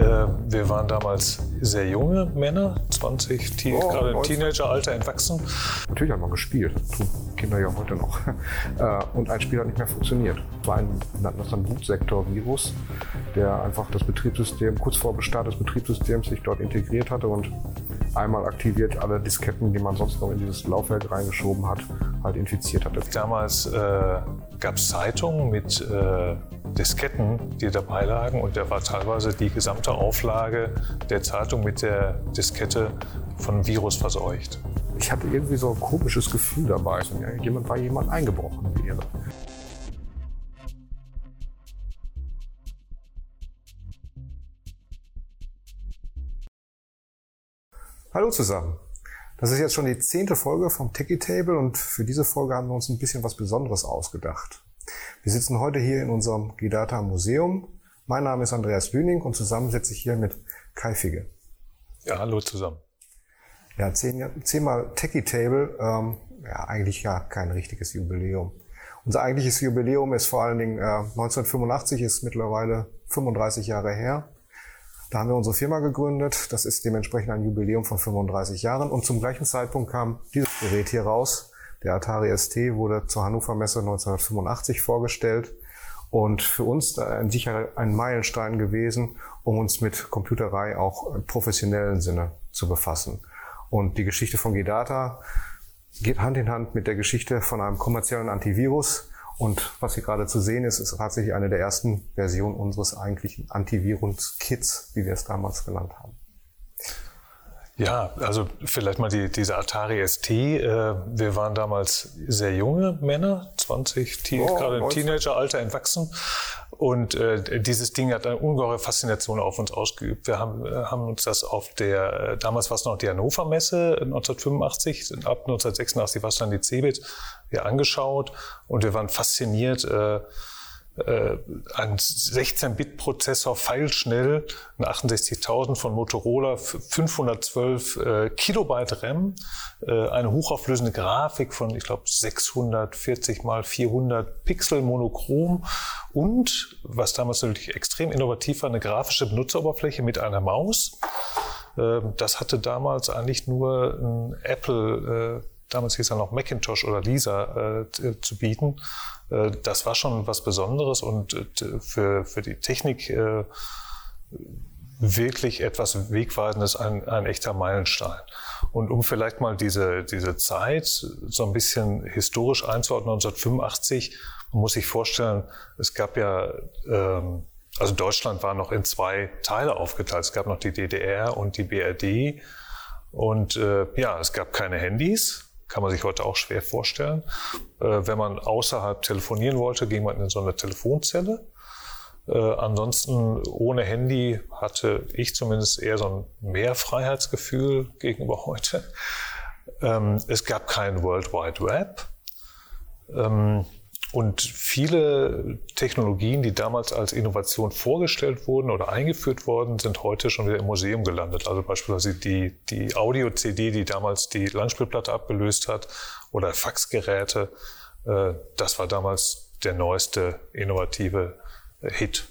Äh, wir waren damals sehr junge Männer, 20, die, oh, gerade im Teenageralter entwachsen. Natürlich haben wir gespielt, tun Kinder ja heute noch. Äh, und ein Spiel hat nicht mehr funktioniert. Es war ein, nannten das dann Bootsektor-Virus, der einfach das Betriebssystem, kurz vor Bestart des Betriebssystems sich dort integriert hatte und einmal aktiviert alle Disketten, die man sonst noch in dieses Laufwerk reingeschoben hat, halt infiziert hatte. Damals äh, gab es Zeitungen mit äh, Disketten, die dabei lagen und da war teilweise die gesamte Auflage der Zeitung mit der Diskette von Virus verseucht. Ich hatte irgendwie so ein komisches Gefühl dabei, ja, jemand war jemand eingebrochen wäre. Hallo zusammen. Das ist jetzt schon die zehnte Folge vom Techie Table und für diese Folge haben wir uns ein bisschen was Besonderes ausgedacht. Wir sitzen heute hier in unserem Gidata Museum. Mein Name ist Andreas Lüning und zusammen sitze ich hier mit Kai Figge. Ja, hallo zusammen. Ja, zehn, zehnmal Techie Table, ähm, ja, eigentlich ja kein richtiges Jubiläum. Unser eigentliches Jubiläum ist vor allen Dingen äh, 1985, ist mittlerweile 35 Jahre her. Da haben wir unsere Firma gegründet. Das ist dementsprechend ein Jubiläum von 35 Jahren. Und zum gleichen Zeitpunkt kam dieses Gerät hier raus. Der Atari ST wurde zur Hannover Messe 1985 vorgestellt. Und für uns sicher ein Meilenstein gewesen, um uns mit Computerei auch im professionellen Sinne zu befassen. Und die Geschichte von Gedata geht Hand in Hand mit der Geschichte von einem kommerziellen Antivirus, und was hier gerade zu sehen ist, ist tatsächlich eine der ersten Versionen unseres eigentlichen Antivirus-Kits, wie wir es damals genannt haben. Ja, also vielleicht mal die, diese Atari ST. Äh, wir waren damals sehr junge Männer, 20, Teen, oh, gerade im Teenageralter entwachsen. Und äh, dieses Ding hat eine ungeheure Faszination auf uns ausgeübt. Wir haben, äh, haben uns das auf der, äh, damals war es noch die Hannover Messe 1985, ab 1986 war es dann die CeBIT, hier angeschaut und wir waren fasziniert. Äh, äh, ein 16-Bit-Prozessor feilschnell, ein 68.000 von Motorola, 512 äh, Kilobyte RAM, äh, eine hochauflösende Grafik von, ich glaube, 640 mal 400 Pixel monochrom und, was damals natürlich extrem innovativ war, eine grafische Benutzeroberfläche mit einer Maus. Äh, das hatte damals eigentlich nur ein Apple, äh, damals hieß er noch Macintosh oder Lisa, äh, zu bieten. Äh, das war schon was Besonderes und äh, für, für die Technik äh, wirklich etwas Wegweisendes, ein, ein echter Meilenstein. Und um vielleicht mal diese, diese Zeit so ein bisschen historisch einzuordnen, 1985, man muss sich vorstellen, es gab ja, ähm, also Deutschland war noch in zwei Teile aufgeteilt. Es gab noch die DDR und die BRD. Und äh, ja, es gab keine Handys kann man sich heute auch schwer vorstellen. Äh, wenn man außerhalb telefonieren wollte, ging man in so eine Telefonzelle. Äh, ansonsten ohne Handy hatte ich zumindest eher so ein Mehrfreiheitsgefühl gegenüber heute. Ähm, es gab kein World Wide Web. Ähm, und viele Technologien, die damals als Innovation vorgestellt wurden oder eingeführt worden, sind heute schon wieder im Museum gelandet. Also beispielsweise die, die Audio-CD, die damals die Langspielplatte abgelöst hat, oder Faxgeräte. Äh, das war damals der neueste innovative Hit.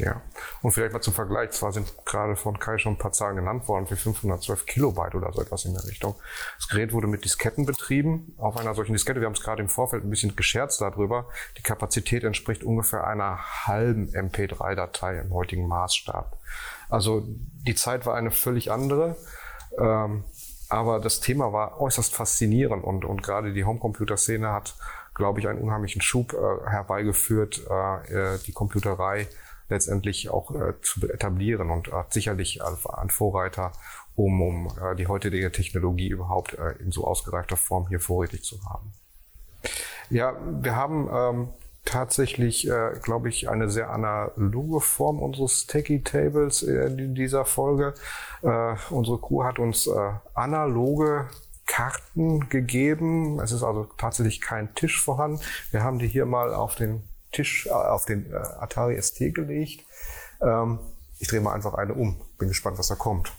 Ja, und vielleicht mal zum Vergleich, zwar sind gerade von Kai schon ein paar Zahlen genannt worden, für 512 Kilobyte oder so etwas in der Richtung. Das Gerät wurde mit Disketten betrieben, auf einer solchen Diskette, wir haben es gerade im Vorfeld ein bisschen gescherzt darüber, die Kapazität entspricht ungefähr einer halben MP3-Datei im heutigen Maßstab. Also die Zeit war eine völlig andere. Ähm, aber das Thema war äußerst faszinierend und, und gerade die Homecomputer-Szene hat, glaube ich, einen unheimlichen Schub äh, herbeigeführt, äh, die Computerei letztendlich auch äh, zu etablieren und äh, sicherlich ein Vorreiter, um, um äh, die heutige Technologie überhaupt äh, in so ausgereifter Form hier vorrätig zu haben. Ja, wir haben ähm, tatsächlich, äh, glaube ich, eine sehr analoge Form unseres Techie Tables in dieser Folge. Äh, unsere Crew hat uns äh, analoge Karten gegeben. Es ist also tatsächlich kein Tisch vorhanden. Wir haben die hier mal auf den Tisch, äh, auf den äh, Atari ST gelegt. Ähm, ich drehe mal einfach eine um. Bin gespannt, was da kommt.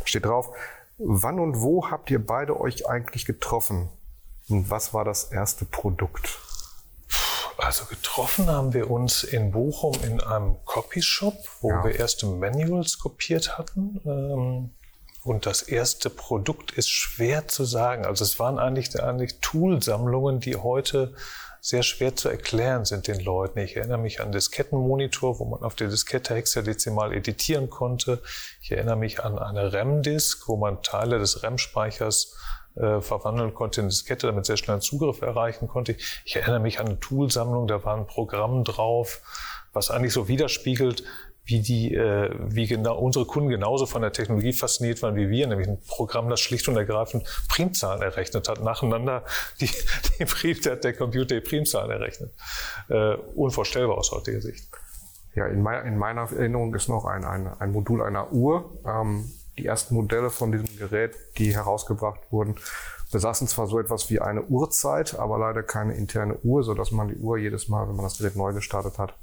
Da steht drauf, wann und wo habt ihr beide euch eigentlich getroffen? Und was war das erste Produkt? Also getroffen haben wir uns in Bochum in einem Copyshop, wo ja. wir erste Manuals kopiert hatten. Ähm, und das erste Produkt ist schwer zu sagen. Also es waren eigentlich, eigentlich Toolsammlungen, die heute sehr schwer zu erklären sind den Leuten. Ich erinnere mich an Diskettenmonitor, wo man auf der Diskette hexadezimal editieren konnte. Ich erinnere mich an eine RAM-Disk, wo man Teile des RAM-Speichers äh, verwandeln konnte in Diskette, damit sehr schnell einen Zugriff erreichen konnte. Ich erinnere mich an eine Toolsammlung, da war ein Programm drauf, was eigentlich so widerspiegelt, wie die, äh, wie genau unsere Kunden genauso von der Technologie fasziniert waren wie wir, nämlich ein Programm, das schlicht und ergreifend Primzahlen errechnet hat, nacheinander die, die Prim, der, der Computer die Primzahlen errechnet. Äh, unvorstellbar aus heutiger Sicht. Ja, in, mein, in, meiner Erinnerung ist noch ein, ein, ein Modul einer Uhr. Ähm, die ersten Modelle von diesem Gerät, die herausgebracht wurden, besaßen zwar so etwas wie eine Uhrzeit, aber leider keine interne Uhr, so dass man die Uhr jedes Mal, wenn man das Gerät neu gestartet hat,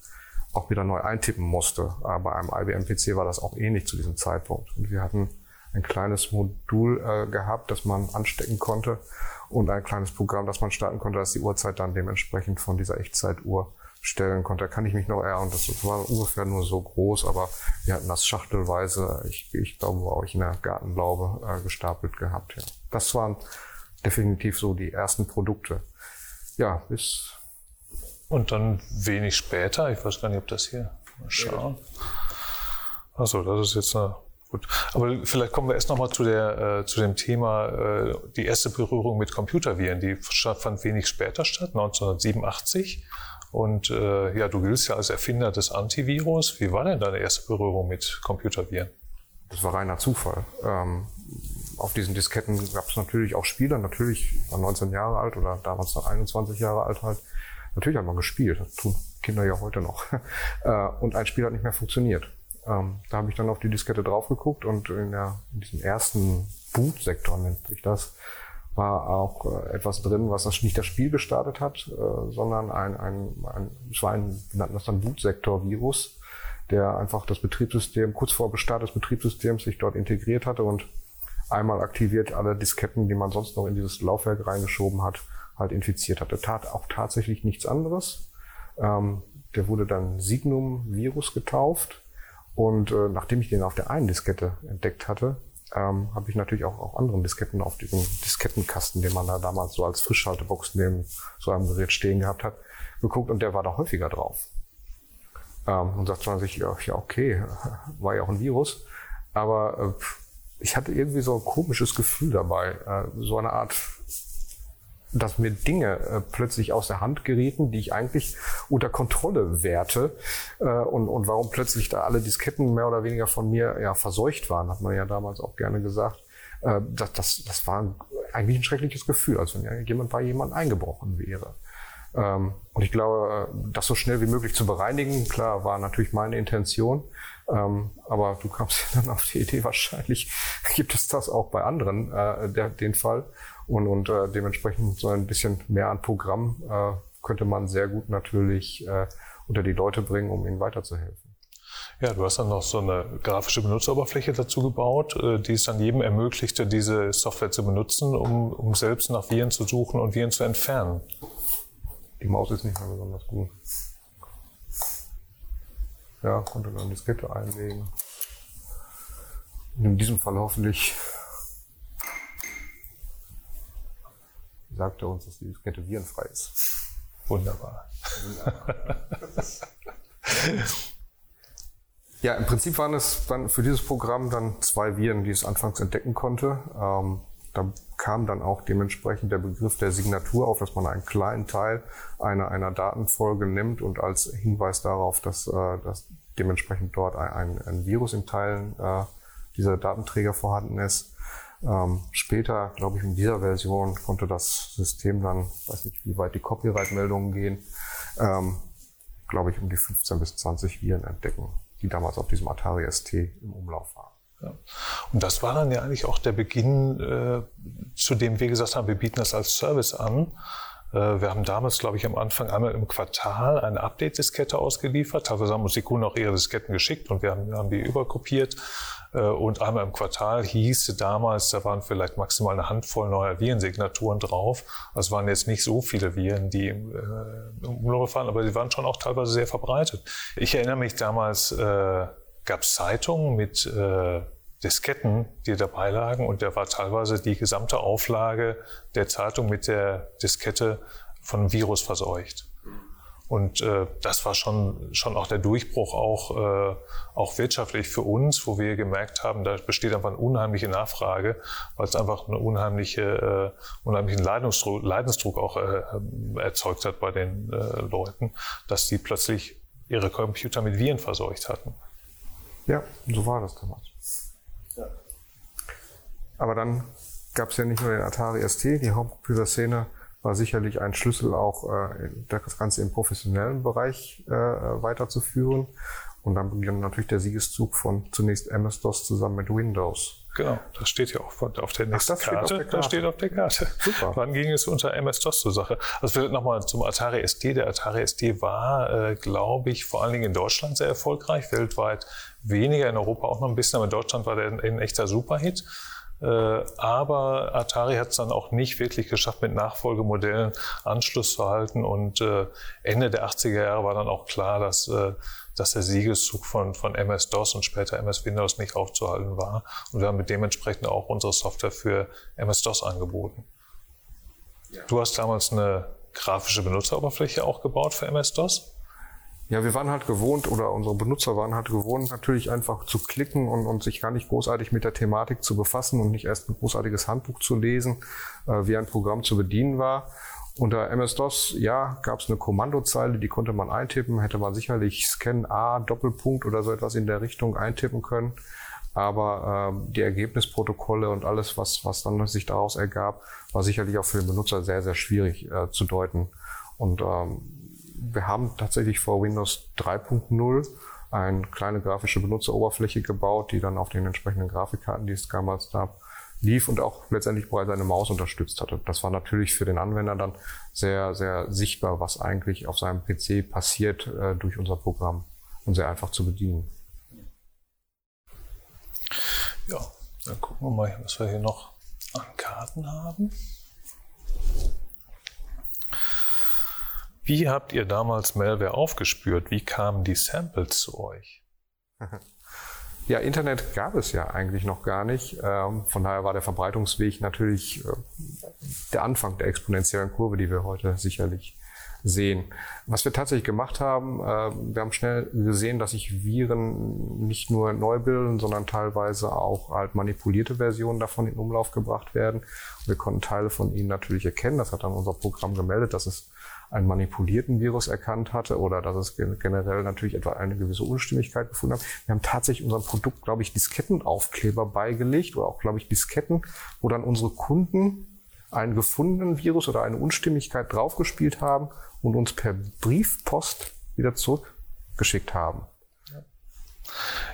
auch wieder neu eintippen musste. Aber bei einem IBM-PC war das auch ähnlich zu diesem Zeitpunkt. Und wir hatten ein kleines Modul äh, gehabt, das man anstecken konnte und ein kleines Programm, das man starten konnte, das die Uhrzeit dann dementsprechend von dieser Echtzeituhr stellen konnte. Da kann ich mich noch erinnern, das war ungefähr nur so groß, aber wir hatten das schachtelweise, ich, ich glaube, auch in der Gartenlaube äh, gestapelt gehabt. Ja. Das waren definitiv so die ersten Produkte. Ja, bis und dann wenig später, ich weiß gar nicht, ob das hier, mal schauen. Achso, das ist jetzt eine, gut. Aber vielleicht kommen wir erst nochmal zu, äh, zu dem Thema, äh, die erste Berührung mit Computerviren. Die fand wenig später statt, 1987. Und äh, ja, du giltst ja als Erfinder des Antivirus. Wie war denn deine erste Berührung mit Computerviren? Das war reiner Zufall. Ähm, auf diesen Disketten gab es natürlich auch Spiele. Natürlich war 19 Jahre alt oder damals noch 21 Jahre alt halt. Natürlich hat man gespielt, das tun Kinder ja heute noch. Äh, und ein Spiel hat nicht mehr funktioniert. Ähm, da habe ich dann auf die Diskette drauf geguckt und in, der, in diesem ersten Boot-Sektor nennt sich das, war auch äh, etwas drin, was das nicht das Spiel gestartet hat, äh, sondern ein, ein, ein, es war ein, wir nannten das dann Bootsektor-Virus, der einfach das Betriebssystem kurz vor Bestart des Betriebssystems sich dort integriert hatte und einmal aktiviert alle Disketten, die man sonst noch in dieses Laufwerk reingeschoben hat, halt infiziert hatte. Tat auch tatsächlich nichts anderes. Ähm, der wurde dann Signum Virus getauft. Und äh, nachdem ich den auf der einen Diskette entdeckt hatte, ähm, habe ich natürlich auch auf anderen Disketten auf diesem Diskettenkasten, den man da damals so als Frischhaltebox neben so einem Gerät stehen gehabt hat, geguckt und der war da häufiger drauf. Ähm, und sagt man sich, ja, ja, okay, war ja auch ein Virus. Aber äh, ich hatte irgendwie so ein komisches Gefühl dabei, äh, so eine Art dass mir Dinge äh, plötzlich aus der Hand gerieten, die ich eigentlich unter Kontrolle werte äh, und, und warum plötzlich da alle Disketten mehr oder weniger von mir ja verseucht waren, hat man ja damals auch gerne gesagt. Äh, das, das, das war eigentlich ein schreckliches Gefühl, als wenn jemand bei jemand eingebrochen wäre. Ähm, und ich glaube, äh, das so schnell wie möglich zu bereinigen, klar, war natürlich meine Intention. Ähm, aber du kamst ja dann auf die Idee, wahrscheinlich gibt es das auch bei anderen, äh, der, den Fall. Und, und äh, dementsprechend so ein bisschen mehr an Programm äh, könnte man sehr gut natürlich äh, unter die Leute bringen, um ihnen weiterzuhelfen. Ja, du hast dann noch so eine grafische Benutzeroberfläche dazu gebaut, äh, die es dann jedem ermöglichte, diese Software zu benutzen, um, um selbst nach Viren zu suchen und Viren zu entfernen. Die Maus ist nicht mehr besonders gut. Ja, konnte dann Diskette einlegen. In diesem Fall hoffentlich sagt er uns, dass die Diskette virenfrei ist. Wunderbar. Wunderbar. ja, im Prinzip waren es dann für dieses Programm dann zwei Viren, die es anfangs entdecken konnte. Ähm, da kam dann auch dementsprechend der Begriff der Signatur auf, dass man einen kleinen Teil einer, einer Datenfolge nimmt und als Hinweis darauf, dass, äh, dass dementsprechend dort ein, ein Virus in Teilen äh, dieser Datenträger vorhanden ist, ähm, später, glaube ich, in dieser Version konnte das System dann, weiß nicht, wie weit die Copyright-Meldungen gehen, ähm, glaube ich, um die 15 bis 20 Viren entdecken, die damals auf diesem Atari ST im Umlauf waren. Ja. Und das war dann ja eigentlich auch der Beginn, äh, zu dem wir gesagt haben, wir bieten das als Service an. Äh, wir haben damals, glaube ich, am Anfang einmal im Quartal eine Update-Diskette ausgeliefert. Teilweise haben uns die Kunden auch ihre Disketten geschickt und wir haben, haben die überkopiert. Äh, und einmal im Quartal hieß damals, da waren vielleicht maximal eine Handvoll neuer Virensignaturen drauf. Also es waren jetzt nicht so viele Viren, die im, äh, im Umlauf waren, aber sie waren schon auch teilweise sehr verbreitet. Ich erinnere mich damals, äh, gab es Zeitungen mit äh, Disketten, die dabei lagen und da war teilweise die gesamte Auflage der Zeitung mit der Diskette von Virus verseucht. Und äh, das war schon, schon auch der Durchbruch, auch, äh, auch wirtschaftlich für uns, wo wir gemerkt haben, da besteht einfach eine unheimliche Nachfrage, weil es einfach einen unheimliche, äh, unheimlichen Leidensdruck, Leidensdruck auch äh, erzeugt hat bei den äh, Leuten, dass die plötzlich ihre Computer mit Viren verseucht hatten. Ja, so war das damals. Aber dann gab es ja nicht nur den Atari ST, die Hauptcomputerszene war sicherlich ein Schlüssel auch, äh, das Ganze im professionellen Bereich äh, weiterzuführen. Und dann begann natürlich der Siegeszug von zunächst MS-DOS zusammen mit Windows. Genau, das steht ja auch auf der nächsten Ach, Karte. Karte. Das steht auf der Karte. Super. Wann ging es unter MS-DOS zur Sache? Also vielleicht nochmal zum Atari ST. Der Atari ST war, äh, glaube ich, vor allen Dingen in Deutschland sehr erfolgreich, weltweit weniger, in Europa auch noch ein bisschen, aber in Deutschland war der ein echter Superhit. Äh, aber Atari hat es dann auch nicht wirklich geschafft, mit Nachfolgemodellen Anschluss zu halten. Und äh, Ende der 80er Jahre war dann auch klar, dass, äh, dass der Siegeszug von, von MS-DOS und später MS-Windows nicht aufzuhalten war. Und wir haben mit dementsprechend auch unsere Software für MS-DOS angeboten. Ja. Du hast damals eine grafische Benutzeroberfläche auch gebaut für MS-DOS? Ja, wir waren halt gewohnt oder unsere Benutzer waren halt gewohnt, natürlich einfach zu klicken und, und sich gar nicht großartig mit der Thematik zu befassen und nicht erst ein großartiges Handbuch zu lesen, äh, wie ein Programm zu bedienen war. Unter MS-DOS, ja, gab es eine Kommandozeile, die konnte man eintippen, hätte man sicherlich Scan A, Doppelpunkt oder so etwas in der Richtung eintippen können. Aber äh, die Ergebnisprotokolle und alles, was, was dann sich daraus ergab, war sicherlich auch für den Benutzer sehr, sehr schwierig äh, zu deuten. Und ähm, wir haben tatsächlich vor Windows 3.0 eine kleine grafische Benutzeroberfläche gebaut, die dann auf den entsprechenden Grafikkarten, die es damals gab, lief und auch letztendlich bereits eine Maus unterstützt hatte. Das war natürlich für den Anwender dann sehr, sehr sichtbar, was eigentlich auf seinem PC passiert äh, durch unser Programm und sehr einfach zu bedienen. Ja, dann gucken wir mal, was wir hier noch an Karten haben. Wie habt ihr damals Malware aufgespürt? Wie kamen die Samples zu euch? Ja, Internet gab es ja eigentlich noch gar nicht. Ähm, von daher war der Verbreitungsweg natürlich äh, der Anfang der exponentiellen Kurve, die wir heute sicherlich sehen. Was wir tatsächlich gemacht haben, äh, wir haben schnell gesehen, dass sich Viren nicht nur neu bilden, sondern teilweise auch halt manipulierte Versionen davon in Umlauf gebracht werden. Wir konnten Teile von ihnen natürlich erkennen. Das hat dann unser Programm gemeldet, dass es einen manipulierten Virus erkannt hatte oder dass es generell natürlich etwa eine gewisse Unstimmigkeit gefunden hat. Wir haben tatsächlich unserem Produkt, glaube ich, Diskettenaufkleber beigelegt oder auch, glaube ich, Disketten, wo dann unsere Kunden einen gefundenen Virus oder eine Unstimmigkeit draufgespielt haben und uns per Briefpost wieder zurückgeschickt haben.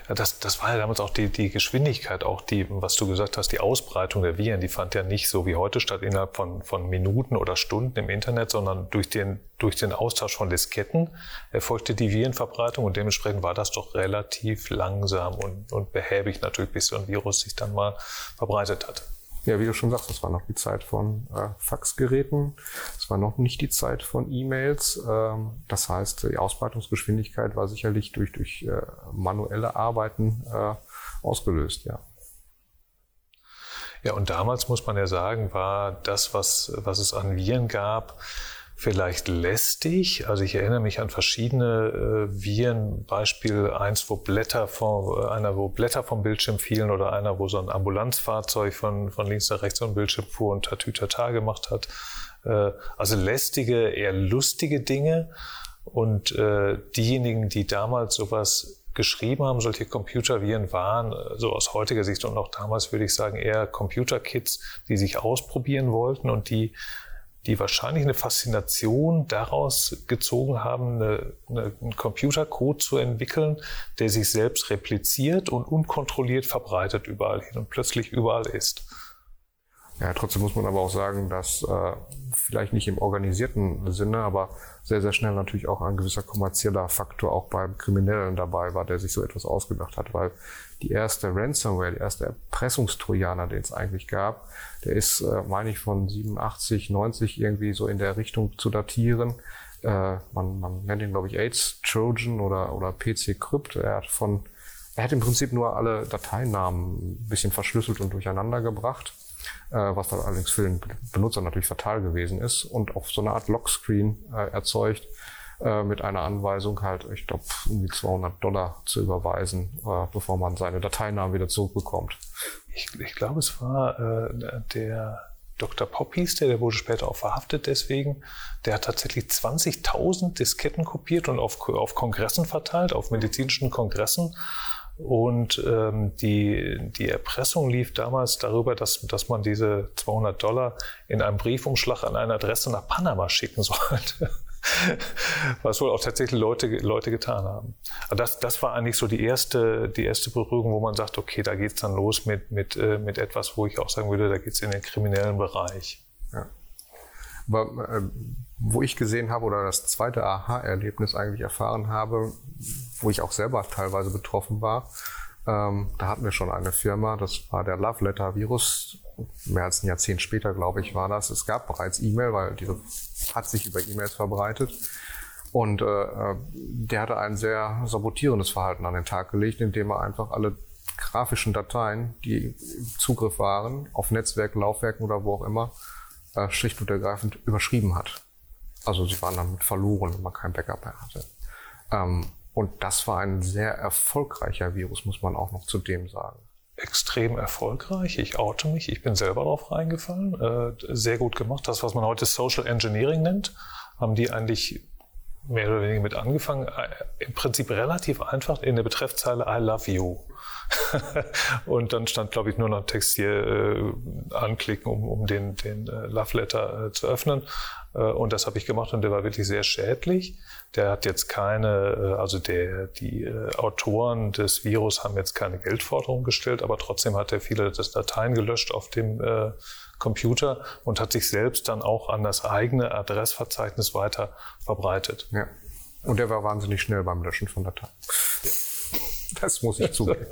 Ja, das, das war ja damals auch die, die Geschwindigkeit, auch die, was du gesagt hast, die Ausbreitung der Viren, die fand ja nicht so wie heute statt innerhalb von, von Minuten oder Stunden im Internet, sondern durch den, durch den Austausch von Disketten erfolgte die Virenverbreitung und dementsprechend war das doch relativ langsam und, und behäbig natürlich, bis so ein Virus sich dann mal verbreitet hat. Ja, wie du schon sagst, das war noch die Zeit von äh, Faxgeräten. Es war noch nicht die Zeit von E-Mails. Ähm, das heißt, die Ausbreitungsgeschwindigkeit war sicherlich durch, durch äh, manuelle Arbeiten äh, ausgelöst, ja. Ja, und damals muss man ja sagen, war das, was, was es an Viren gab, vielleicht lästig. Also ich erinnere mich an verschiedene äh, Viren, Beispiel eins, wo Blätter von, äh, einer, wo Blätter vom Bildschirm fielen oder einer, wo so ein Ambulanzfahrzeug von, von links nach rechts vom Bildschirm fuhr und Tatütata gemacht hat. Äh, also lästige, eher lustige Dinge. Und äh, diejenigen, die damals sowas geschrieben haben, solche Computerviren waren, äh, so aus heutiger Sicht und auch damals würde ich sagen, eher Computerkits, die sich ausprobieren wollten und die die wahrscheinlich eine Faszination daraus gezogen haben, eine, eine, einen Computercode zu entwickeln, der sich selbst repliziert und unkontrolliert verbreitet überall hin und plötzlich überall ist. Ja, trotzdem muss man aber auch sagen, dass äh, vielleicht nicht im organisierten Sinne, aber sehr, sehr schnell natürlich auch ein gewisser kommerzieller Faktor auch beim Kriminellen dabei war, der sich so etwas ausgedacht hat, weil die erste Ransomware, die erste Erpressungstrojaner, den es eigentlich gab, der ist, äh, meine ich, von 87, 90 irgendwie so in der Richtung zu datieren. Äh, man, man nennt ihn, glaube ich, AIDS Trojan oder, oder PC Crypt. Er hat von, er hat im Prinzip nur alle Dateinamen ein bisschen verschlüsselt und durcheinander gebracht äh, was dann allerdings für den Benutzer natürlich fatal gewesen ist und auf so eine Art Lockscreen äh, erzeugt äh, mit einer Anweisung halt, ich glaube, um die 200 Dollar zu überweisen, äh, bevor man seine Dateinamen wieder zurückbekommt. Ich, ich glaube, es war äh, der Dr. Pop der, der wurde später auch verhaftet deswegen. Der hat tatsächlich 20.000 Disketten kopiert und auf, auf Kongressen verteilt, auf medizinischen Kongressen und ähm, die, die Erpressung lief damals darüber, dass, dass man diese 200 Dollar in einem Briefumschlag an eine Adresse nach Panama schicken sollte. Was wohl auch tatsächlich Leute, Leute getan haben. Das, das war eigentlich so die erste, die erste Berührung, wo man sagt, okay, da geht's dann los mit, mit, äh, mit etwas, wo ich auch sagen würde, da geht's in den kriminellen Bereich. Ja. Aber, äh, wo ich gesehen habe oder das zweite Aha-Erlebnis eigentlich erfahren habe, wo ich auch selber teilweise betroffen war. Ähm, da hatten wir schon eine Firma, das war der Love Letter Virus. Mehr als ein Jahrzehnt später, glaube ich, war das. Es gab bereits E-Mail, weil diese hat sich über E-Mails verbreitet. Und äh, äh, der hatte ein sehr sabotierendes Verhalten an den Tag gelegt, indem er einfach alle grafischen Dateien, die im Zugriff waren, auf Netzwerken, Laufwerken oder wo auch immer, äh, schlicht und ergreifend überschrieben hat. Also sie waren dann verloren, wenn man kein Backup mehr hatte. Ähm, und das war ein sehr erfolgreicher Virus, muss man auch noch zudem sagen. Extrem erfolgreich. Ich oute mich. Ich bin selber darauf reingefallen. Äh, sehr gut gemacht. Das, was man heute Social Engineering nennt, haben die eigentlich mehr oder weniger mit angefangen. Äh, Im Prinzip relativ einfach in der Betreffzeile I love you. und dann stand, glaube ich, nur noch Text hier äh, anklicken, um, um den, den äh, Love Letter äh, zu öffnen. Äh, und das habe ich gemacht und der war wirklich sehr schädlich. Der hat jetzt keine, äh, also der, die Autoren des Virus haben jetzt keine Geldforderung gestellt, aber trotzdem hat er viele Dateien gelöscht auf dem Computer und hat sich selbst dann auch an das eigene Adressverzeichnis weiter verbreitet. Ja. Und der war wahnsinnig schnell beim Löschen von Dateien. Ja. Das muss ich zugeben.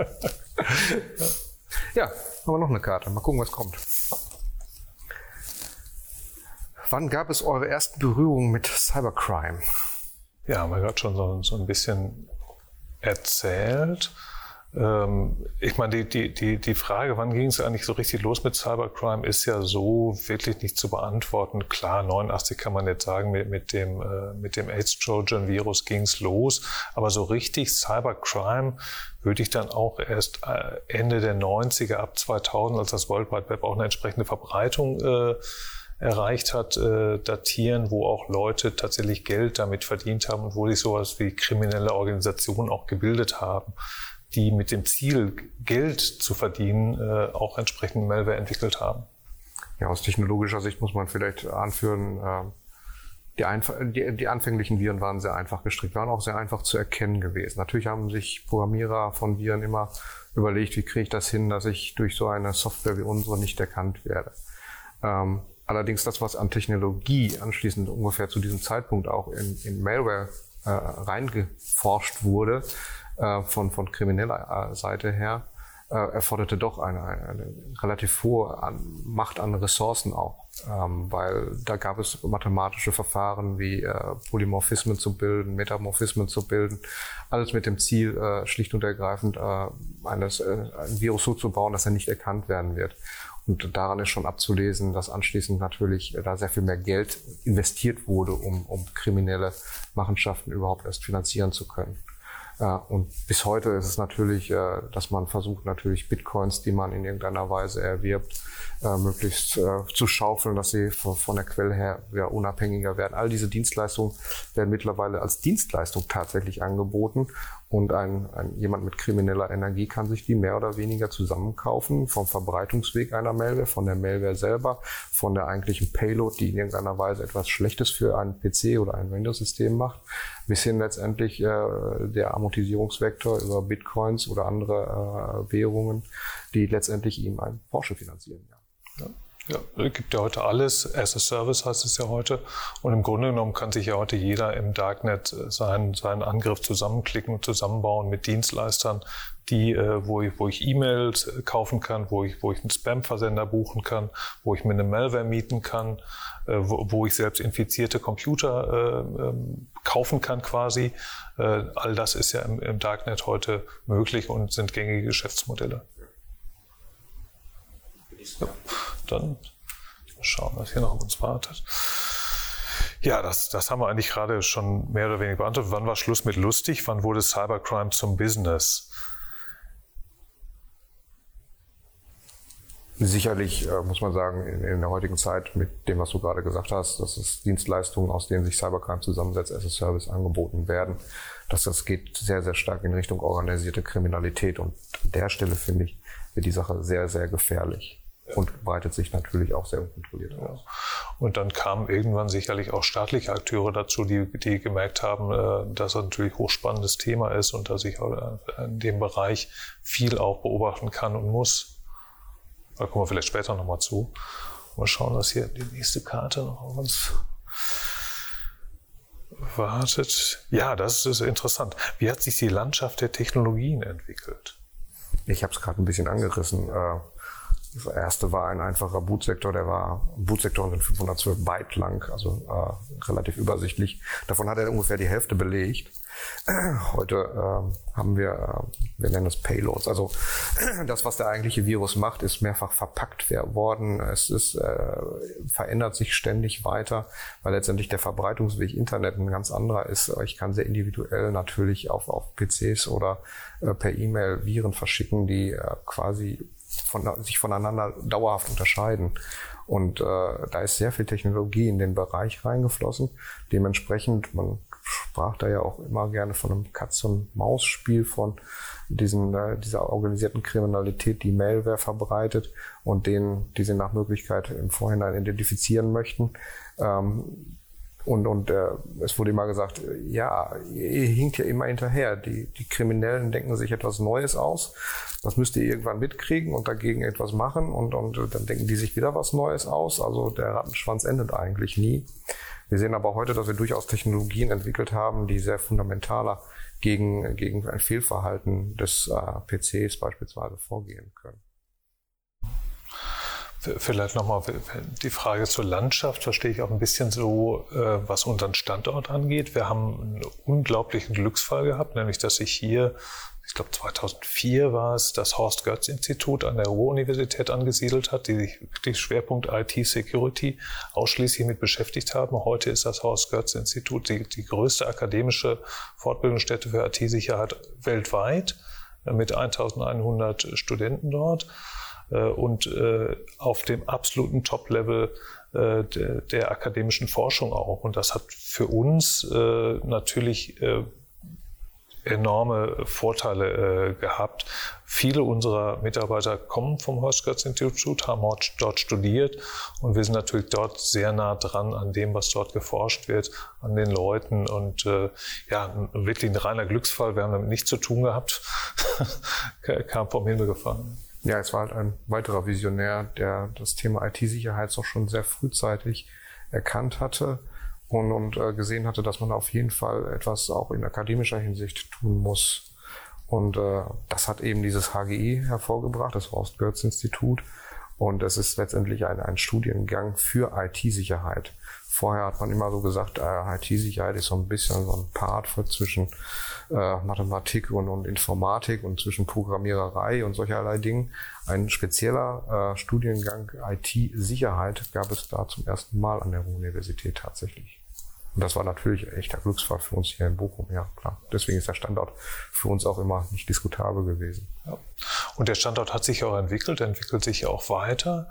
ja, haben wir noch eine Karte. Mal gucken, was kommt. Wann gab es eure ersten Berührungen mit Cybercrime? Ja, haben wir gerade schon so, so ein bisschen erzählt. Ähm, ich meine, die, die, die, die Frage, wann ging es eigentlich so richtig los mit Cybercrime, ist ja so wirklich nicht zu beantworten. Klar, 89 kann man jetzt sagen, mit, mit dem, äh, mit dem AIDS-Trojan-Virus ging es los. Aber so richtig Cybercrime würde ich dann auch erst äh, Ende der 90er, ab 2000, als das World Wide Web auch eine entsprechende Verbreitung äh, erreicht hat, äh, datieren, wo auch Leute tatsächlich Geld damit verdient haben und wo sich sowas wie kriminelle Organisationen auch gebildet haben, die mit dem Ziel, Geld zu verdienen, äh, auch entsprechend Malware entwickelt haben. Ja, aus technologischer Sicht muss man vielleicht anführen, äh die, die, die, anfänglichen Viren waren sehr einfach gestrickt, waren auch sehr einfach zu erkennen gewesen. Natürlich haben sich Programmierer von Viren immer überlegt, wie kriege ich das hin, dass ich durch so eine Software wie unsere nicht erkannt werde. Ähm, Allerdings das, was an Technologie anschließend ungefähr zu diesem Zeitpunkt auch in, in Malware äh, reingeforscht wurde, äh, von, von krimineller äh, Seite her, äh, erforderte doch eine, eine relativ hohe an, Macht an Ressourcen auch. Ähm, weil da gab es mathematische Verfahren wie äh, Polymorphismen zu bilden, Metamorphismen zu bilden, alles mit dem Ziel, äh, schlicht und ergreifend äh, eines, äh, ein Virus so zu bauen, dass er nicht erkannt werden wird. Und daran ist schon abzulesen, dass anschließend natürlich da sehr viel mehr Geld investiert wurde, um, um kriminelle Machenschaften überhaupt erst finanzieren zu können. Und bis heute ist es natürlich, äh, dass man versucht, natürlich Bitcoins, die man in irgendeiner Weise erwirbt, äh, möglichst äh, zu schaufeln, dass sie von der Quelle her wieder unabhängiger werden. All diese Dienstleistungen werden mittlerweile als Dienstleistung tatsächlich angeboten und ein, ein, jemand mit krimineller Energie kann sich die mehr oder weniger zusammenkaufen vom Verbreitungsweg einer Malware, von der Malware selber, von der eigentlichen Payload, die in irgendeiner Weise etwas Schlechtes für einen PC oder ein Windows-System macht, bis hin letztendlich äh, der Amortisierungsvektor über Bitcoins oder andere äh, Währungen, die letztendlich ihm ein Porsche finanzieren. Ja. Ja. Gibt ja heute alles. As a Service heißt es ja heute. Und im Grunde genommen kann sich ja heute jeder im Darknet äh, seinen, seinen Angriff zusammenklicken und zusammenbauen mit Dienstleistern, die, äh, wo ich, wo ich E-Mails äh, kaufen kann, wo ich, wo ich einen Spam-Versender buchen kann, wo ich mir eine Malware mieten kann, äh, wo, wo ich selbst infizierte Computer äh, ähm, kaufen kann quasi. Äh, all das ist ja im, im Darknet heute möglich und sind gängige Geschäftsmodelle. Ja, dann mal schauen, was hier noch auf uns wartet. Ja, das, das haben wir eigentlich gerade schon mehr oder weniger beantwortet. Wann war Schluss mit lustig? Wann wurde Cybercrime zum Business? Sicherlich äh, muss man sagen, in, in, der heutigen Zeit mit dem, was du gerade gesagt hast, dass es Dienstleistungen, aus denen sich Cybercrime zusammensetzt, as a Service angeboten werden, dass das geht sehr, sehr stark in Richtung organisierte Kriminalität. Und an der Stelle, finde ich, wird die Sache sehr, sehr gefährlich und breitet sich natürlich auch sehr unkontrolliert aus. Und dann kamen irgendwann sicherlich auch staatliche Akteure dazu, die, die gemerkt haben, äh, dass das natürlich ein hochspannendes Thema ist und dass ich in dem Bereich viel auch beobachten kann und muss. Da kommen wir vielleicht später nochmal zu. Mal schauen, dass hier die nächste Karte noch auf uns wartet. Ja, das ist interessant. Wie hat sich die Landschaft der Technologien entwickelt? Ich habe es gerade ein bisschen angerissen. Äh, das erste war ein einfacher Bootsektor, der war, Bootsektoren sind 512 Byte lang, also äh, relativ übersichtlich. Davon hat er ungefähr die Hälfte belegt. Heute äh, haben wir, äh, wir nennen es Payloads. Also das, was der eigentliche Virus macht, ist mehrfach verpackt worden. Es ist, äh, verändert sich ständig weiter, weil letztendlich der Verbreitungsweg Internet ein ganz anderer ist. Ich kann sehr individuell natürlich auf, auf PCs oder äh, per E-Mail Viren verschicken, die äh, quasi von, sich voneinander dauerhaft unterscheiden. Und äh, da ist sehr viel Technologie in den Bereich reingeflossen. Dementsprechend, man sprach da ja auch immer gerne von einem Katz-und-Maus-Spiel von diesen, äh, dieser organisierten Kriminalität, die Malware verbreitet und denen, die sie nach Möglichkeit im Vorhinein identifizieren möchten. Ähm, und, und äh, es wurde immer gesagt, ja, ihr hinkt ja immer hinterher. Die, die Kriminellen denken sich etwas Neues aus. Das müsst ihr irgendwann mitkriegen und dagegen etwas machen. Und, und dann denken die sich wieder was Neues aus. Also der Rattenschwanz endet eigentlich nie. Wir sehen aber heute, dass wir durchaus Technologien entwickelt haben, die sehr fundamentaler gegen, gegen ein Fehlverhalten des äh, PCs beispielsweise vorgehen können. Vielleicht nochmal die Frage zur Landschaft, verstehe ich auch ein bisschen so, äh, was unseren Standort angeht. Wir haben einen unglaublichen Glücksfall gehabt, nämlich dass sich hier, ich glaube 2004 war es, das Horst Götz Institut an der Ruhr-Universität angesiedelt hat, die sich wirklich Schwerpunkt IT-Security ausschließlich mit beschäftigt haben. Heute ist das Horst Götz Institut die, die größte akademische Fortbildungsstätte für IT-Sicherheit weltweit mit 1100 Studenten dort. Äh, und äh, auf dem absoluten Top-Level äh, der, der, akademischen Forschung auch. Und das hat für uns natürlich enorme Vorteile äh, gehabt. Viele unserer Mitarbeiter kommen vom Horst-Götz-Institut, haben dort studiert und wir sind natürlich dort sehr nah dran an dem, was dort geforscht wird, an den Leuten und äh, ja, wirklich ein reiner Glücksfall. Wir haben damit nichts zu tun gehabt, kam vom Himmel gefallen. Ja, es war halt ein weiterer Visionär, der das Thema IT-Sicherheit auch schon sehr frühzeitig erkannt hatte und, und äh, gesehen hatte, dass man auf jeden Fall etwas auch in akademischer Hinsicht tun muss. Und äh, das hat eben dieses HGI hervorgebracht, das Horst-Götz-Institut. Und es ist letztendlich ein, ein Studiengang für IT-Sicherheit. Vorher hat man immer so gesagt, äh, IT-Sicherheit ist so ein bisschen so ein Part für zwischen äh, Mathematik und, und Informatik und zwischen Programmiererei und solcherlei Dingen. Ein spezieller äh, Studiengang IT-Sicherheit gab es da zum ersten Mal an der Universität tatsächlich. Und das war natürlich echter Glücksfall für uns hier in Bochum, ja klar. Deswegen ist der Standort für uns auch immer nicht diskutabel gewesen. Ja. Und der Standort hat sich auch entwickelt, entwickelt sich auch weiter.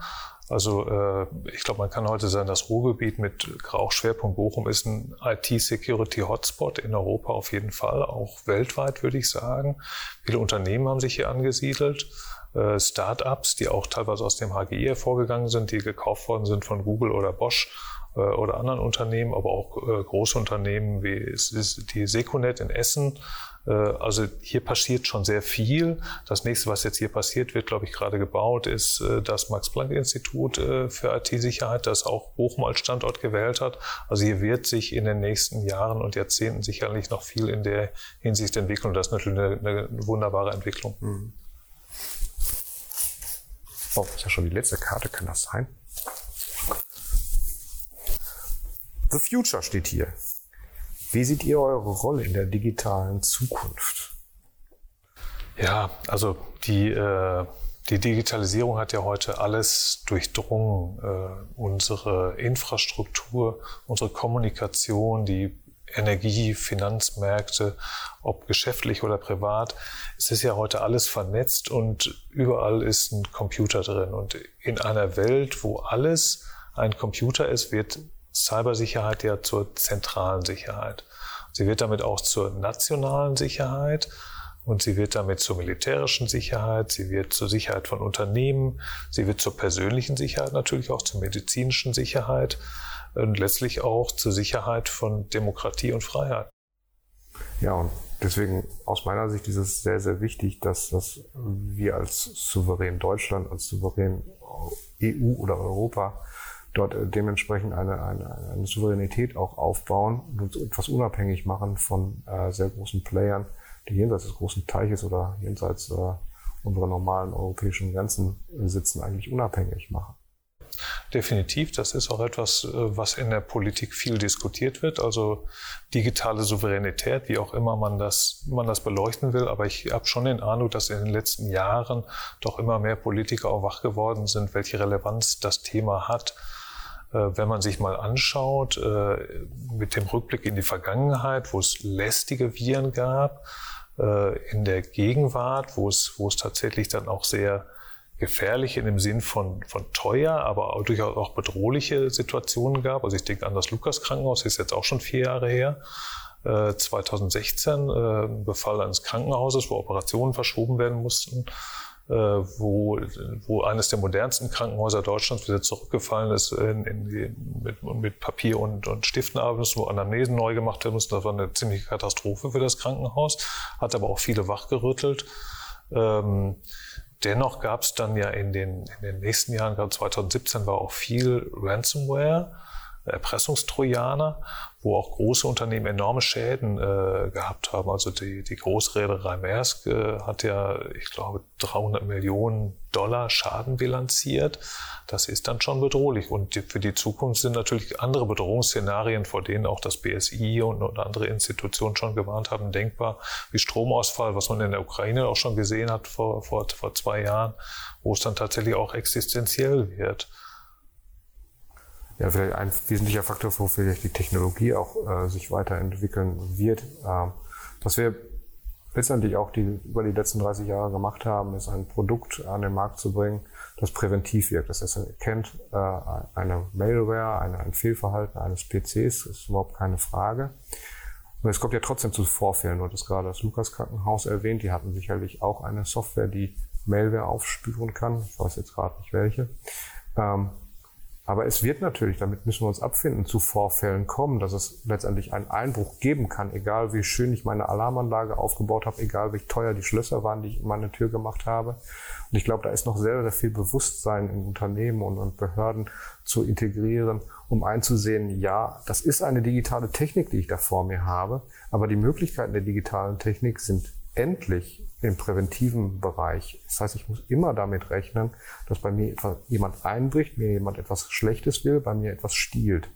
Also äh, ich glaube, man kann heute sagen, das Ruhrgebiet mit auch Schwerpunkt Bochum ist ein IT-Security-Hotspot in Europa auf jeden Fall, auch weltweit würde ich sagen. Viele Unternehmen haben sich hier angesiedelt, äh, Start-ups, die auch teilweise aus dem HGI hervorgegangen sind, die gekauft worden sind von Google oder Bosch äh, oder anderen Unternehmen, aber auch äh, große Unternehmen wie die Seconet in Essen, also hier passiert schon sehr viel. Das nächste, was jetzt hier passiert, wird, glaube ich, gerade gebaut, ist äh, das Max-Planck-Institut äh, für IT-Sicherheit, das auch Bochum als Standort gewählt hat. Also hier wird sich in den nächsten Jahren und Jahrzehnten sicherlich noch viel in der Hinsicht entwickeln. Das ist natürlich eine, eine wunderbare Entwicklung. Mhm. Oh, ist ja schon die letzte Karte, kann das sein? The Future steht hier. Wie seht ihr eure Rolle in der digitalen Zukunft? Ja, also die, äh, die Digitalisierung hat ja heute alles durchdrungen. Äh, unsere Infrastruktur, unsere Kommunikation, die Energie, Finanzmärkte, ob geschäftlich oder privat. Es ist ja heute alles vernetzt und überall ist ein Computer drin. Und in einer Welt, wo alles ein Computer ist, wird Cybersicherheit ja zur zentralen Sicherheit. Sie wird damit auch zur nationalen Sicherheit und sie wird damit zur militärischen Sicherheit, sie wird zur Sicherheit von Unternehmen, sie wird zur persönlichen Sicherheit natürlich auch zur medizinischen Sicherheit und letztlich auch zur Sicherheit von Demokratie und Freiheit. Ja, und deswegen aus meiner Sicht ist es sehr, sehr wichtig, dass, dass wir als souverän Deutschland, als souverän EU oder Europa dort äh, dementsprechend eine, eine, eine Souveränität auch aufbauen und etwas unabhängig machen von äh, sehr großen Playern, die jenseits des großen Teiches oder jenseits äh, unserer normalen europäischen Grenzen sitzen, eigentlich unabhängig machen. Definitiv, das ist auch etwas, äh, was in der Politik viel diskutiert wird. Also digitale Souveränität, wie auch immer man das, man das beleuchten will. Aber ich habe schon den Eindruck, dass in den letzten Jahren doch immer mehr Politiker auch wach geworden sind, welche Relevanz das Thema hat äh, wenn man sich mal anschaut, äh, mit dem Rückblick in die Vergangenheit, wo es lästige Viren gab, äh, in der Gegenwart, wo es, wo es tatsächlich dann auch sehr gefährliche in dem Sinn von, von teuer, aber auch durchaus auch bedrohliche Situationen gab. Also ich denke an das Lukas-Krankenhaus, ist jetzt auch schon vier Jahre her. 2016 äh, Befall eines Krankenhauses, wo Operationen verschoben werden mussten. Äh, wo, wo eines der modernsten Krankenhäuser Deutschlands wieder zurückgefallen ist in, in die, mit, mit Papier und, und Stiften arbeiten wo Anamnesen neu gemacht werden mussten. Das war eine ziemliche Katastrophe für das Krankenhaus, hat aber auch viele wachgerüttelt. Ähm, dennoch gab es dann ja in den, in den nächsten Jahren, gerade 2017 war auch viel Ransomware, Erpressungstrojaner wo auch große Unternehmen enorme Schäden äh, gehabt haben. Also die, die Großreederei Maersk äh, hat ja, ich glaube, 300 Millionen Dollar Schaden bilanziert. Das ist dann schon bedrohlich. Und die, für die Zukunft sind natürlich andere Bedrohungsszenarien, vor denen auch das BSI und, und andere Institutionen schon gewarnt haben, denkbar, wie Stromausfall, was man in der Ukraine auch schon gesehen hat vor, vor, vor zwei Jahren, wo es dann tatsächlich auch existenziell wird ja, vielleicht ein wesentlicher Faktor, wo vielleicht die Technologie auch äh, sich weiterentwickeln wird. Äh, was wir letztendlich auch die, über die letzten 30 Jahre gemacht haben, ist ein Produkt an den Markt zu bringen, das präventiv wirkt. Das heißt, erkennt äh, eine Malware, eine, ein Fehlverhalten eines PCs, ist überhaupt keine Frage. Und es kommt ja trotzdem zu Vorfällen. Du hattest gerade das Lukas Krankenhaus erwähnt. Die hatten sicherlich auch eine Software, die Malware aufspüren kann. Ich weiß jetzt gerade nicht welche. Ähm, aber es wird natürlich, damit müssen wir uns abfinden, zu Vorfällen kommen, dass es letztendlich einen Einbruch geben kann, egal wie schön ich meine Alarmanlage aufgebaut habe, egal wie teuer die Schlösser waren, die ich in meine Tür gemacht habe. Und ich glaube, da ist noch sehr, sehr viel Bewusstsein in Unternehmen und, und Behörden zu integrieren, um einzusehen, ja, das ist eine digitale Technik, die ich da vor mir habe, aber die Möglichkeiten der digitalen Technik sind endlich im präventiven Bereich. Das heißt, ich muss immer damit rechnen, dass bei mir jemand einbricht, mir jemand etwas Schlechtes will, bei mir etwas stiehlt.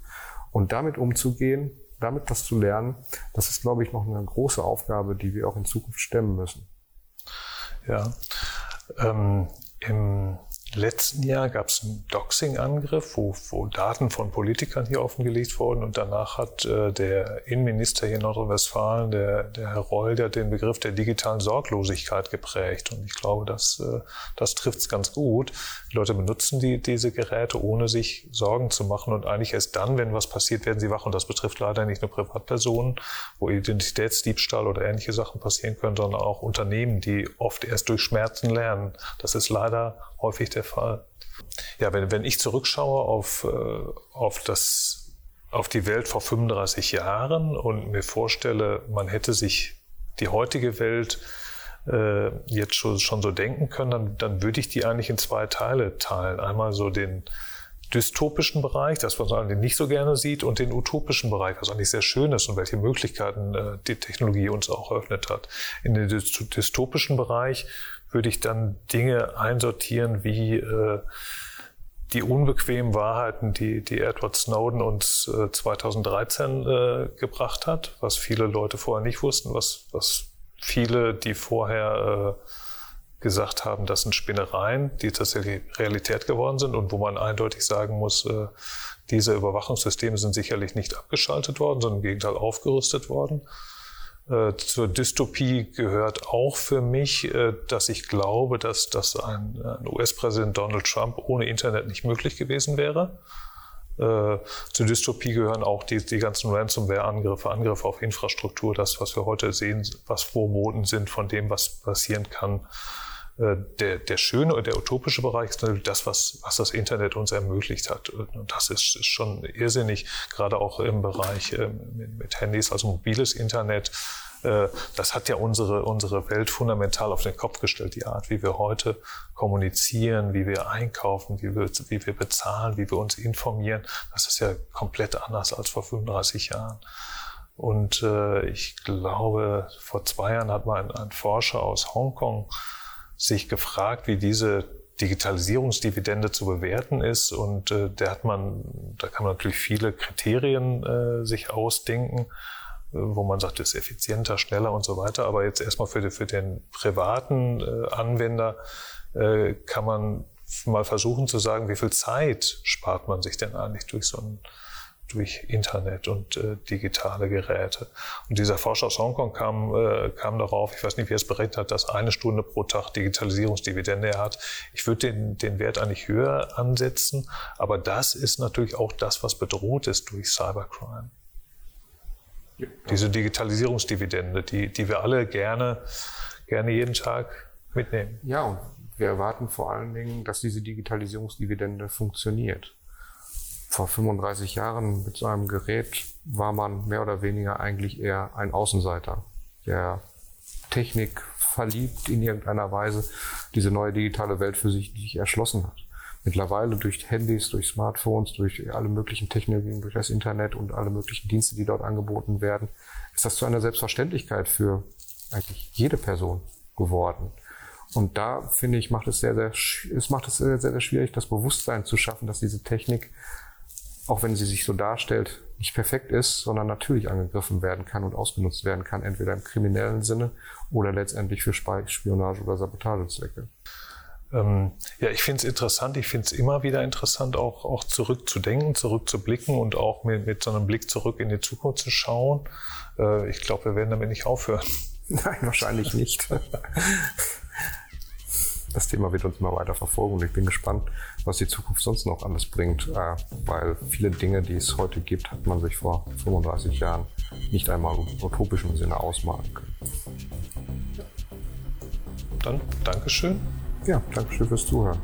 Und damit umzugehen, damit das zu lernen, das ist, glaube ich, noch eine große Aufgabe, die wir auch in Zukunft stemmen müssen. Ja, ähm, im letzten Jahr gab es einen Doxing-Angriff, wo, wo, Daten von Politikern hier offengelegt wurden und danach hat äh, der Innenminister hier in Nordrhein-Westfalen, der, der Herr Reul, der den Begriff der digitalen Sorglosigkeit geprägt und ich glaube, das, äh, das trifft es ganz gut. Die Leute benutzen die, diese Geräte, ohne sich Sorgen zu machen und eigentlich erst dann, wenn was passiert, werden sie wach und das betrifft leider nicht nur Privatpersonen, wo Identitätsdiebstahl oder ähnliche Sachen passieren können, sondern auch Unternehmen, die oft erst durch Schmerzen lernen. Das ist leider häufig der Fall. Ja, wenn, wenn ich zurückschaue auf, äh, auf, das, auf die Welt vor 35 Jahren und mir vorstelle, man hätte sich die heutige Welt äh, jetzt schon, schon so denken können, dann, dann würde ich die eigentlich in zwei Teile teilen. Einmal so den dystopischen Bereich, das was man nicht so gerne sieht, und den utopischen Bereich, was eigentlich sehr schön ist und welche Möglichkeiten äh, die Technologie uns auch eröffnet hat. In den dystopischen Bereich würde ich dann Dinge einsortieren wie äh, die unbequemen Wahrheiten, die, die Edward Snowden uns äh, 2013 äh, gebracht hat, was viele Leute vorher nicht wussten, was, was viele, die vorher äh, gesagt haben, das sind Spinnereien, die tatsächlich Realität geworden sind und wo man eindeutig sagen muss, äh, diese Überwachungssysteme sind sicherlich nicht abgeschaltet worden, sondern im Gegenteil aufgerüstet worden. Äh, zur Dystopie gehört auch für mich, äh, dass ich glaube, dass, ein, ein US-Präsident Donald Trump ohne Internet nicht möglich gewesen wäre. Äh, zur Dystopie gehören auch die, die ganzen Ransomware-Angriffe, Angriffe auf Infrastruktur, das, was wir heute sehen, was Vorboten sind von dem, was passieren kann. Äh, der, der schöne und der utopische Bereich ist natürlich das, was, was das Internet uns ermöglicht hat. Und das ist, ist schon irrsinnig, gerade auch im Bereich äh, mit, mit Handys, also mobiles Internet. Äh, das hat ja unsere, unsere Welt fundamental auf den Kopf gestellt, die Art, wie wir heute kommunizieren, wie wir einkaufen, wie wir, wie wir bezahlen, wie wir uns informieren. Das ist ja komplett anders als vor 35 Jahren. Und ich glaube, vor zwei Jahren hat mal ein, ein Forscher aus Hongkong sich gefragt, wie diese Digitalisierungsdividende zu bewerten ist. Und äh, der hat man, da kann man natürlich viele Kriterien äh, sich ausdenken, äh, wo man sagt, ist effizienter, schneller und so weiter. Aber jetzt erstmal für, für den privaten äh, Anwender äh, kann man mal versuchen zu sagen, wie viel Zeit spart man sich denn eigentlich durch so ein durch Internet und äh, digitale Geräte. Und dieser Forscher aus Hongkong kam, äh, kam darauf, ich weiß nicht, wie er es berechnet hat, dass eine Stunde pro Tag Digitalisierungsdividende er hat. Ich würde den, den Wert eigentlich höher ansetzen, aber das ist natürlich auch das, was bedroht ist durch Cybercrime. Ja. Diese Digitalisierungsdividende, die, die wir alle gerne, gerne jeden Tag mitnehmen. Ja, und wir erwarten vor allen Dingen, dass diese Digitalisierungsdividende funktioniert vor 35 Jahren mit so einem Gerät war man mehr oder weniger eigentlich eher ein Außenseiter, der Technik verliebt in irgendeiner Weise diese neue digitale Welt für sich nicht erschlossen hat. Mittlerweile durch Handys, durch Smartphones, durch alle möglichen Technologien, durch das Internet und alle möglichen Dienste, die dort angeboten werden, ist das zu einer Selbstverständlichkeit für eigentlich jede Person geworden. Und da finde ich, macht es sehr, sehr, es macht es sehr, sehr schwierig, das Bewusstsein zu schaffen, dass diese Technik auch wenn sie sich so darstellt, nicht perfekt ist, sondern natürlich angegriffen werden kann und ausgenutzt werden kann, entweder im kriminellen Sinne oder letztendlich für Spionage oder Sabotagezwecke. Ähm, ja, ich finde es interessant. Ich finde es immer wieder interessant, auch, auch zurückzudenken, zurückzublicken und auch mit, mit so einem Blick zurück in die Zukunft zu schauen. Äh, ich glaube, wir werden damit nicht aufhören. Nein, wahrscheinlich nicht. das Thema wird uns immer weiter verfolgen und ich bin gespannt, was die Zukunft sonst noch alles bringt, äh, weil viele Dinge, die es heute gibt, hat man sich vor 35 Jahren nicht einmal im utopischen Sinne ausmalen können. Dann Dankeschön. Ja, Dankeschön fürs Zuhören.